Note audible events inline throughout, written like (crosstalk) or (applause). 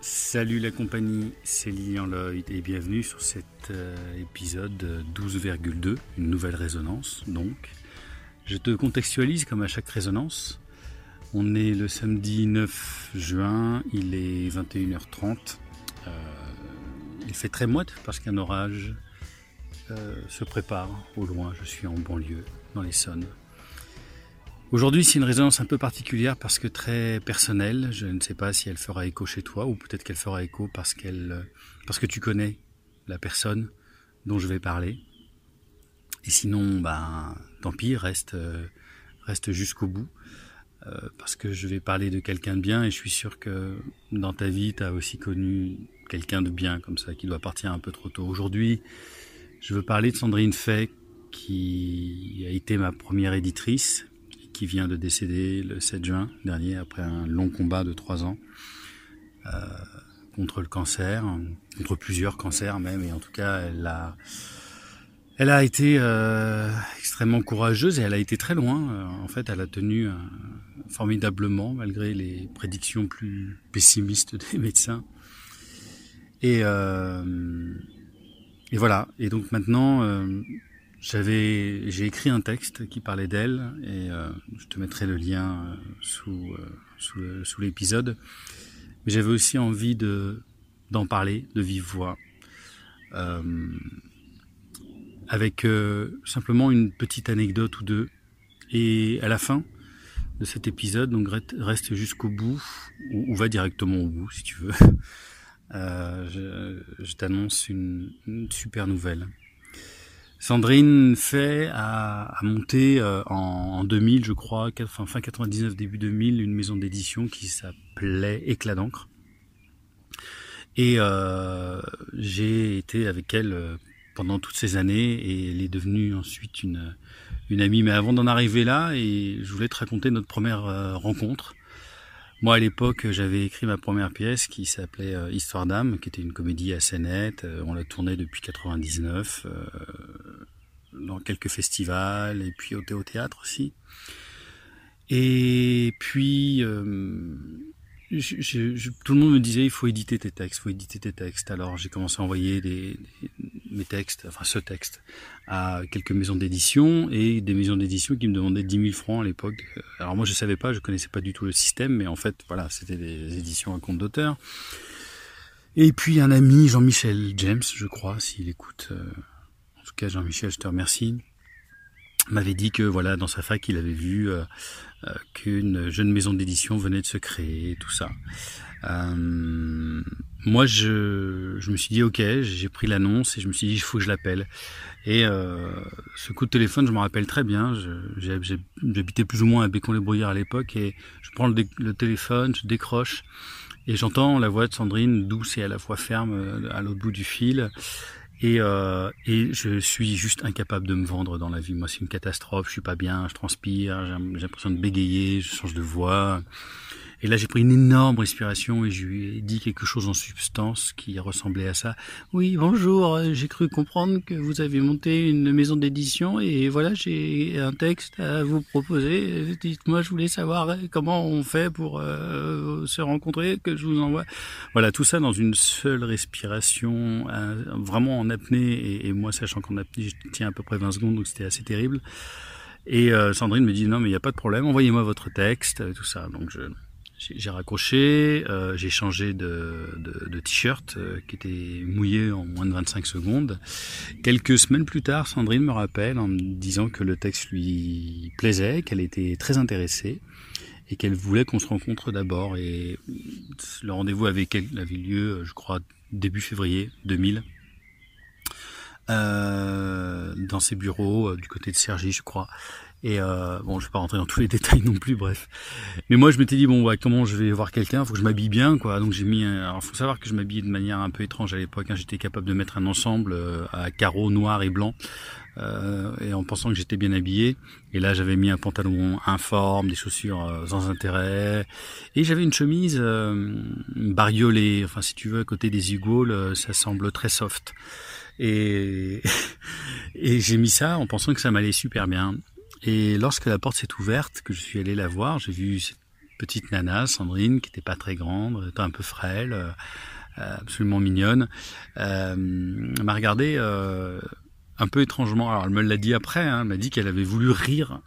Salut la compagnie, c'est Lilian Lloyd et bienvenue sur cet euh, épisode 12,2, une nouvelle résonance donc. Je te contextualise comme à chaque résonance. On est le samedi 9 juin, il est 21h30. Euh, il fait très moite parce qu'un orage euh, se prépare au loin. Je suis en banlieue, dans les Sonnes. Aujourd'hui, c'est une résonance un peu particulière parce que très personnelle. Je ne sais pas si elle fera écho chez toi ou peut-être qu'elle fera écho parce qu'elle, parce que tu connais la personne dont je vais parler. Et sinon, ben, tant pis, reste, reste jusqu'au bout. Euh, parce que je vais parler de quelqu'un de bien et je suis sûr que dans ta vie, tu as aussi connu quelqu'un de bien comme ça qui doit partir un peu trop tôt. Aujourd'hui, je veux parler de Sandrine Fay qui a été ma première éditrice qui vient de décéder le 7 juin dernier après un long combat de trois ans euh, contre le cancer, contre plusieurs cancers même et en tout cas elle a elle a été euh, extrêmement courageuse et elle a été très loin. Euh, en fait, elle a tenu formidablement malgré les prédictions plus pessimistes des médecins. Et, et voilà. Et donc maintenant, j'avais, j'ai écrit un texte qui parlait d'elle et je te mettrai le lien sous sous, sous l'épisode. Mais j'avais aussi envie de d'en parler de vive voix avec euh, simplement une petite anecdote ou deux. Et à la fin de cet épisode, donc reste jusqu'au bout, ou, va directement au bout si tu veux. (laughs) Euh, je, t'annonce une, super nouvelle. Sandrine fait a, monté euh, en, 2000, je crois, fin, fin 99, début 2000, une maison d'édition qui s'appelait Éclat d'encre. Et j'ai été avec elle pendant toutes ces années et elle est devenue ensuite une, une amie. Mais avant d'en arriver là, et je voulais te raconter notre première euh, rencontre. Moi, à l'époque, j'avais écrit ma première pièce qui s'appelait euh, Histoire d'âme, qui était une comédie assez nette. Euh, on l'a tournée depuis 99, dans quelques festivals et puis au, au théâtre aussi. Et puis, je, tout le monde me disait il faut éditer tes textes, il faut éditer tes textes. Alors j'ai commencé à envoyer mes textes, enfin ce texte, à quelques maisons d'édition et des maisons d'édition qui me demandaient 10 000 francs à l'époque. Alors moi je savais pas, je connaissais pas du tout le système, mais en fait voilà, c'était des éditions à compte d'auteur. Et puis un ami, Jean-Michel James, je crois, s'il écoute. Euh, Jean-Michel, je te remercie. M'avait dit que voilà dans sa fac il avait vu euh, euh, qu'une jeune maison d'édition venait de se créer tout ça. Euh, moi je, me suis dit ok j'ai pris l'annonce et je me suis dit il faut que je l'appelle. Et ce coup de téléphone je me rappelle très bien. J'habitais plus ou moins à Bécon les Brouillards à l'époque et je prends le, le, téléphone je décroche et j'entends la voix de Sandrine douce et à la fois ferme à l'autre bout du fil et, euh, et je suis juste incapable de me vendre dans la vie. Moi, c'est une catastrophe. Je suis pas bien, je transpire, j'ai l'impression de bégayer, je change de voix. Et là, j'ai pris une énorme respiration et je lui ai dit quelque chose en substance qui ressemblait à ça. Oui, bonjour, j'ai cru comprendre que vous avez monté une maison d'édition et voilà, j'ai un texte à vous proposer. Dites-moi, je voulais savoir comment on fait pour euh, se rencontrer, que je vous envoie. Voilà, tout ça dans une seule respiration, euh, vraiment en apnée. Et, moi, sachant qu'en apnée, je tiens à peu près 20 secondes, donc c'était assez terrible. Et euh, Sandrine me dit non mais il n'y a pas de problème, envoyez-moi votre texte, tout ça. Donc je, j'ai raccroché, euh, j'ai changé de, de, t-shirt euh, qui était mouillé en moins de 25 secondes. Quelques semaines plus tard, Sandrine me rappelle en me disant que le texte lui plaisait, qu'elle était très intéressée et qu'elle voulait qu'on se rencontre d'abord. Et le rendez-vous avait, avait lieu, je crois, début février 2000. Euh, dans ses bureaux du côté de Sergi, je crois. Et euh, bon, je vais pas rentrer dans tous les (laughs) détails non plus, bref. Mais moi, je m'étais dit bon, bah, comment je vais voir quelqu'un? Faut que je m'habille bien, quoi. Donc j'ai mis. Un... Alors, faut savoir que je m'habillais de manière un peu étrange à l'époque. Hein. J'étais capable de mettre un ensemble euh, à carreaux noirs et blancs, euh, et en pensant que j'étais bien habillé. Et là, j'avais mis un pantalon informe, des chaussures euh, sans intérêt, et j'avais une chemise euh, bariolée. Enfin, si tu veux, à côté des ugoules, ça semble très soft. Et, (laughs) et j'ai mis ça en pensant que ça m'allait super bien. Et lorsque la porte s'est ouverte, que je suis allé la voir, j'ai vu petite nana, Sandrine, qui était pas très grande, un peu frêle, euh, absolument mignonne. Euh, m'a regardé euh, un peu étrangement. Alors elle me l'a dit après, hein, elle m'a dit qu'elle avait voulu rire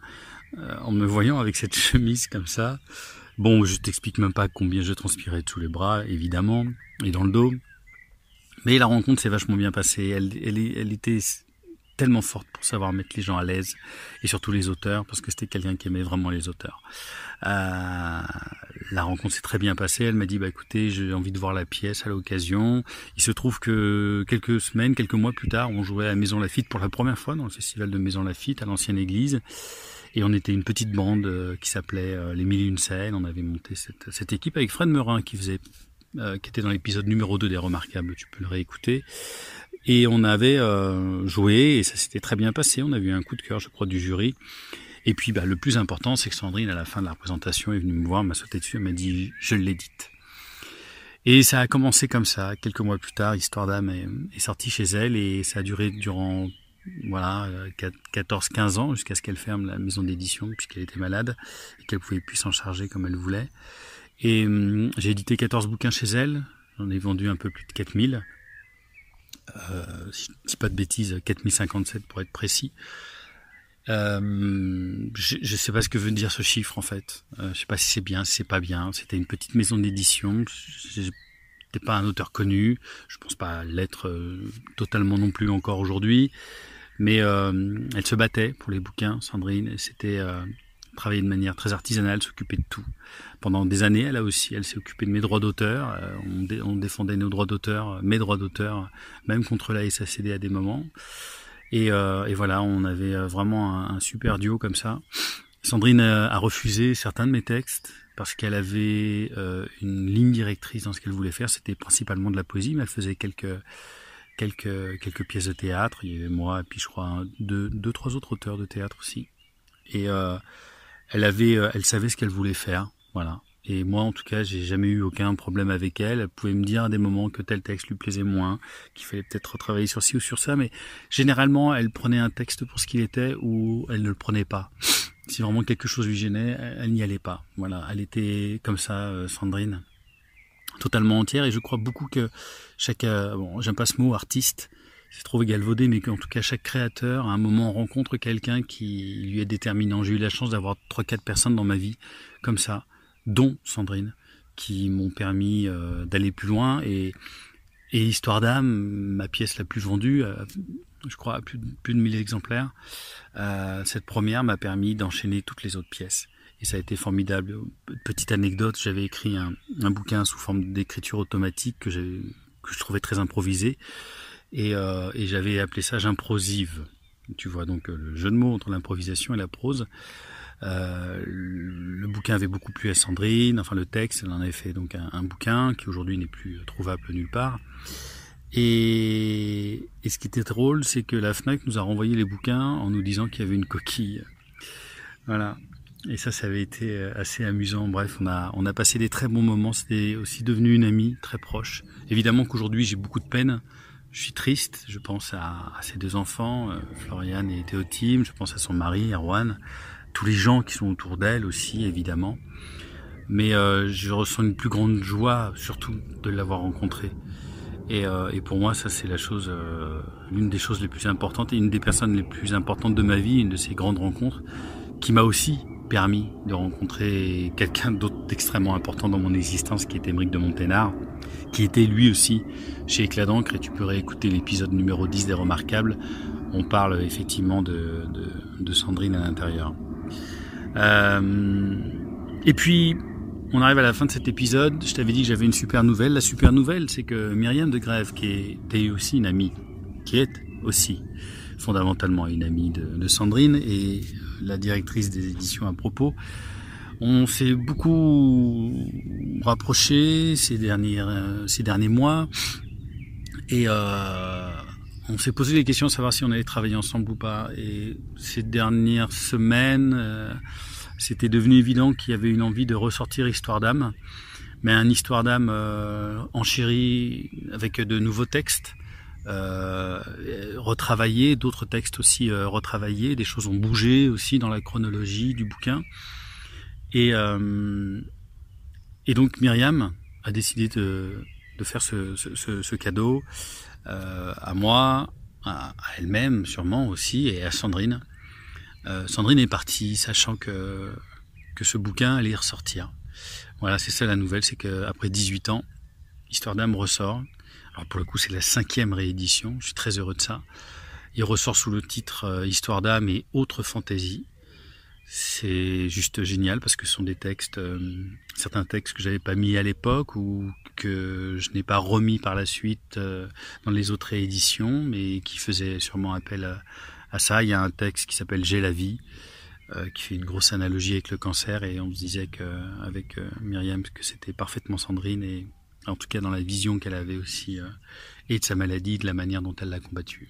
en me voyant avec cette chemise comme ça. Bon, je t'explique même pas combien je transpirais sous les bras, évidemment, et dans le dos. Mais la rencontre s'est vachement bien passée. Elle, elle, elle était tellement forte pour savoir mettre les gens à l'aise et surtout les auteurs parce que c'était quelqu'un qui aimait vraiment les auteurs. Euh, la rencontre s'est très bien passée. Elle m'a dit bah écoutez j'ai envie de voir la pièce à l'occasion. Il se trouve que quelques semaines, quelques mois plus tard, on jouait à Maison Lafitte pour la première fois dans le festival de Maison Lafitte à l'ancienne église. Et on était une petite bande euh, qui s'appelait euh, Les Mille Une Scènes. On avait monté cette, cette équipe avec Fred Merin qui faisait euh, qui était dans l'épisode numéro 2 des Remarquables, tu peux le réécouter. Et on avait euh, joué et ça s'était très bien passé. On a eu un coup de cœur, je crois, du jury. Et puis, bah, le plus important, c'est que Sandrine, à la fin de la représentation, est venue me voir, m'a sauté dessus, elle m'a dit « je l'ai dite ». Et ça a commencé comme ça. Quelques mois plus tard, Histoire d'âme est, est sortie chez elle et ça a duré durant voilà 14-15 ans jusqu'à ce qu'elle ferme la maison d'édition puisqu'elle était malade et qu'elle pouvait plus s'en charger comme elle voulait. Et hum, j'ai édité 14 bouquins chez elle. J'en ai vendu un peu plus de 4000 euh, si je dis pas de bêtises, 4057 pour être précis. Euh, je, ne sais pas ce que veut dire ce chiffre en fait. Euh, je sais pas si c'est bien, si c'est pas bien. C'était une petite maison d'édition. J'étais pas un auteur connu. Je pense pas l'être euh, totalement non plus encore aujourd'hui. Mais euh, elle se battait pour les bouquins, Sandrine. C'était travaillait de manière très artisanale, s'occupait de tout. Pendant des années, elle a aussi, elle s'est occupée de mes droits d'auteur. Euh, on, défendait nos droits d'auteur, mes droits d'auteur, même contre la SACD à des moments. Et, euh, voilà, on avait euh, vraiment un, super duo comme ça. Sandrine a, refusé certains de mes textes parce qu'elle avait une ligne directrice dans ce qu'elle voulait faire. C'était principalement de la poésie, mais elle faisait quelques pièces de théâtre. Il y avait moi et puis je crois deux trois autres auteurs de théâtre aussi. Et euh, elle avait, euh, elle savait ce qu'elle voulait faire, voilà. Et moi, en tout cas, j'ai jamais eu aucun problème avec elle. Elle pouvait me dire à des moments que tel texte lui plaisait moins, qu'il fallait peut-être retravailler sur ci ou sur ça, mais généralement, elle prenait un texte pour ce qu'il était ou elle ne le prenait pas. (laughs) Si vraiment quelque chose lui gênait, elle n'y allait pas. Voilà, elle était comme ça, euh, Sandrine, totalement entière. Et je crois beaucoup que chaque, euh, bon, j'aime pas ce mot, artiste, c'est trop galvaudé, mais qu'en tout cas chaque créateur à un moment rencontre quelqu'un qui lui est déterminant. J'ai eu la chance d'avoir trois quatre personnes dans ma vie comme ça, dont Sandrine, qui m'ont permis euh, d'aller plus loin et, et Histoire d'âme, ma pièce la plus vendue, euh, je crois à plus de, plus de 1000 exemplaires, euh, cette première m'a permis d'enchaîner toutes les autres pièces. Et ça a été formidable. Petite anecdote, j'avais écrit un, un, bouquin sous forme d'écriture automatique que, que je trouvais très improvisé. Et, euh, et j'avais appelé ça j'improsive. Tu vois donc euh, le jeu de mots entre l'improvisation et la prose. Euh, le bouquin avait beaucoup plu à Sandrine, enfin le texte, elle en avait fait donc un, bouquin qui aujourd'hui n'est plus trouvable nulle part. Et, et, ce qui était drôle, c'est que la FNAC nous a renvoyé les bouquins en nous disant qu'il y avait une coquille. Voilà. Et ça, ça avait été assez amusant. Bref, on a, on a passé des très bons moments. C'était aussi devenu une amie très proche. Évidemment qu'aujourd'hui, j'ai beaucoup de peine je suis triste, je pense à, à ses deux enfants, euh, Floriane et Théotime, je pense à son mari, Erwan, tous les gens qui sont autour d'elle aussi, évidemment. Mais euh, je ressens une plus grande joie, surtout de l'avoir rencontrée. Et, euh, et, pour moi, ça c'est la chose, euh, l'une des choses les plus importantes et une des personnes les plus importantes de ma vie, une de ces grandes rencontres, qui m'a aussi permis de rencontrer quelqu'un d'autre d'extrêmement important dans mon existence, qui était Émeric de Monténard, qui était lui aussi chez Éclat d'encre, et tu peux réécouter l'épisode numéro 10 des Remarquables. On parle effectivement de, de, de Sandrine à l'intérieur. Euh, et puis, on arrive à la fin de cet épisode. Je t'avais dit que j'avais une super nouvelle. La super nouvelle, c'est que Myriam de Grève, qui était aussi une amie, qui est aussi fondamentalement une amie de, de Sandrine et la directrice des éditions à propos, on s'est beaucoup rapproché ces derniers, euh, ces mois et euh, on s'est posé des questions à savoir si on allait travailler ensemble ou pas. Et ces dernières semaines, euh, c'était devenu évident qu'il y avait une envie de ressortir Histoire d'âme, mais un Histoire d'âme euh, enchéri avec de nouveaux textes. Euh, retravaillés, d'autres textes aussi euh, retravaillés, des choses ont bougé aussi dans la chronologie du bouquin. Et, euh, et donc Myriam a décidé de, de faire ce, ce, ce cadeau euh, à moi, à, elle-même sûrement aussi, et à Sandrine. Euh, Sandrine est partie sachant que, que ce bouquin allait ressortir. Voilà, c'est ça la nouvelle, c'est qu'après 18 ans, Histoire d'âme ressort. Alors pour le coup, c'est la cinquième réédition, je suis très heureux de ça. Il ressort sous le titre euh, Histoire d'âme et autres fantaisies. C'est juste génial parce que ce sont des textes, euh, certains textes que j'avais pas mis à l'époque ou que je n'ai pas remis par la suite euh, dans les autres rééditions, mais qui faisaient sûrement appel à, ça. Il y a un texte qui s'appelle J'ai la vie, euh, qui fait une grosse analogie avec le cancer et on se disait qu'avec Myriam que c'était parfaitement Sandrine et en tout cas dans la vision qu'elle avait aussi et de sa maladie, de la manière dont elle l'a combattue.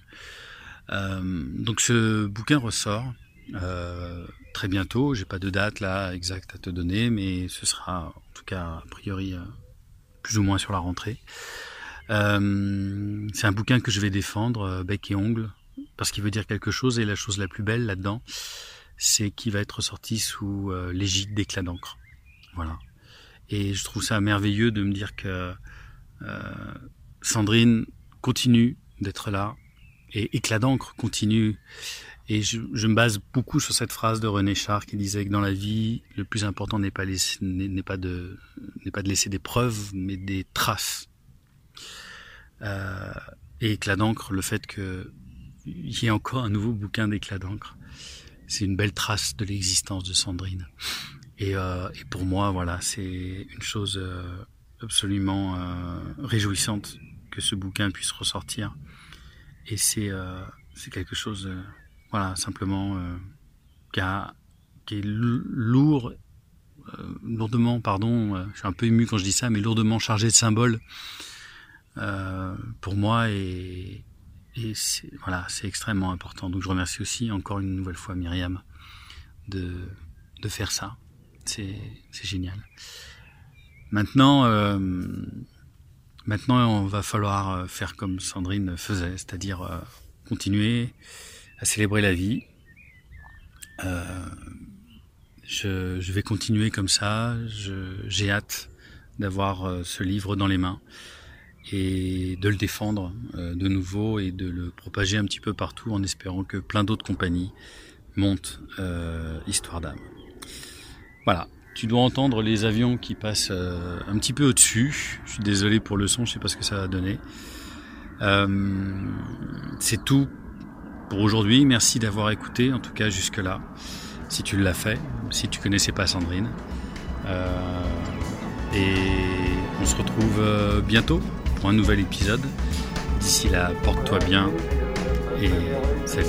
donc ce bouquin ressort. Euh, très bientôt. J'ai pas de date là exacte à te donner, mais ce sera en tout cas a priori euh, plus ou moins sur la rentrée. Euh, c'est un bouquin que je vais défendre bec et ongle parce qu'il veut dire quelque chose et la chose la plus belle là-dedans, c'est qu'il va être sorti sous l'égide d'éclat d'encre. Voilà. Et je trouve ça merveilleux de me dire que Sandrine continue d'être là et éclat d'encre continue et je, me base beaucoup sur cette phrase de René Char qui disait que dans la vie, le plus important n'est pas, pas, de, pas de laisser des preuves, mais des traces. Euh, et éclat d'encre, le fait qu'il y ait encore un nouveau bouquin d'éclat d'encre, c'est une belle trace de l'existence de Sandrine. Et, euh, pour moi, voilà, c'est une chose euh, absolument réjouissante que ce bouquin puisse ressortir. Et c'est, c'est quelque chose voilà, simplement, euh, qui, a, qui, est lourd, euh, lourdement, pardon, euh, je suis un peu ému quand je dis ça, mais lourdement chargé de symboles euh, pour moi et, et voilà, c'est extrêmement important. Donc je remercie aussi encore une nouvelle fois Myriam de, de faire ça. C'est génial. Maintenant, euh, maintenant, on va falloir faire comme Sandrine faisait, c'est-à-dire continuer à célébrer la vie. Euh, je, je, vais continuer comme ça. J'ai hâte d'avoir euh, ce livre dans les mains et de le défendre euh, de nouveau et de le propager un petit peu partout en espérant que plein d'autres compagnies montent euh, Histoire d'âme. Voilà. Tu dois entendre les avions qui passent euh, un petit peu au-dessus. Je suis désolé pour le son, je sais pas ce que ça va donner. Euh, c'est tout pour aujourd'hui. Merci d'avoir écouté, en tout cas jusque-là, si tu l'as fait, si tu connaissais pas Sandrine. Euh, et on se retrouve euh, bientôt pour un nouvel épisode. D'ici là, porte-toi bien et salut.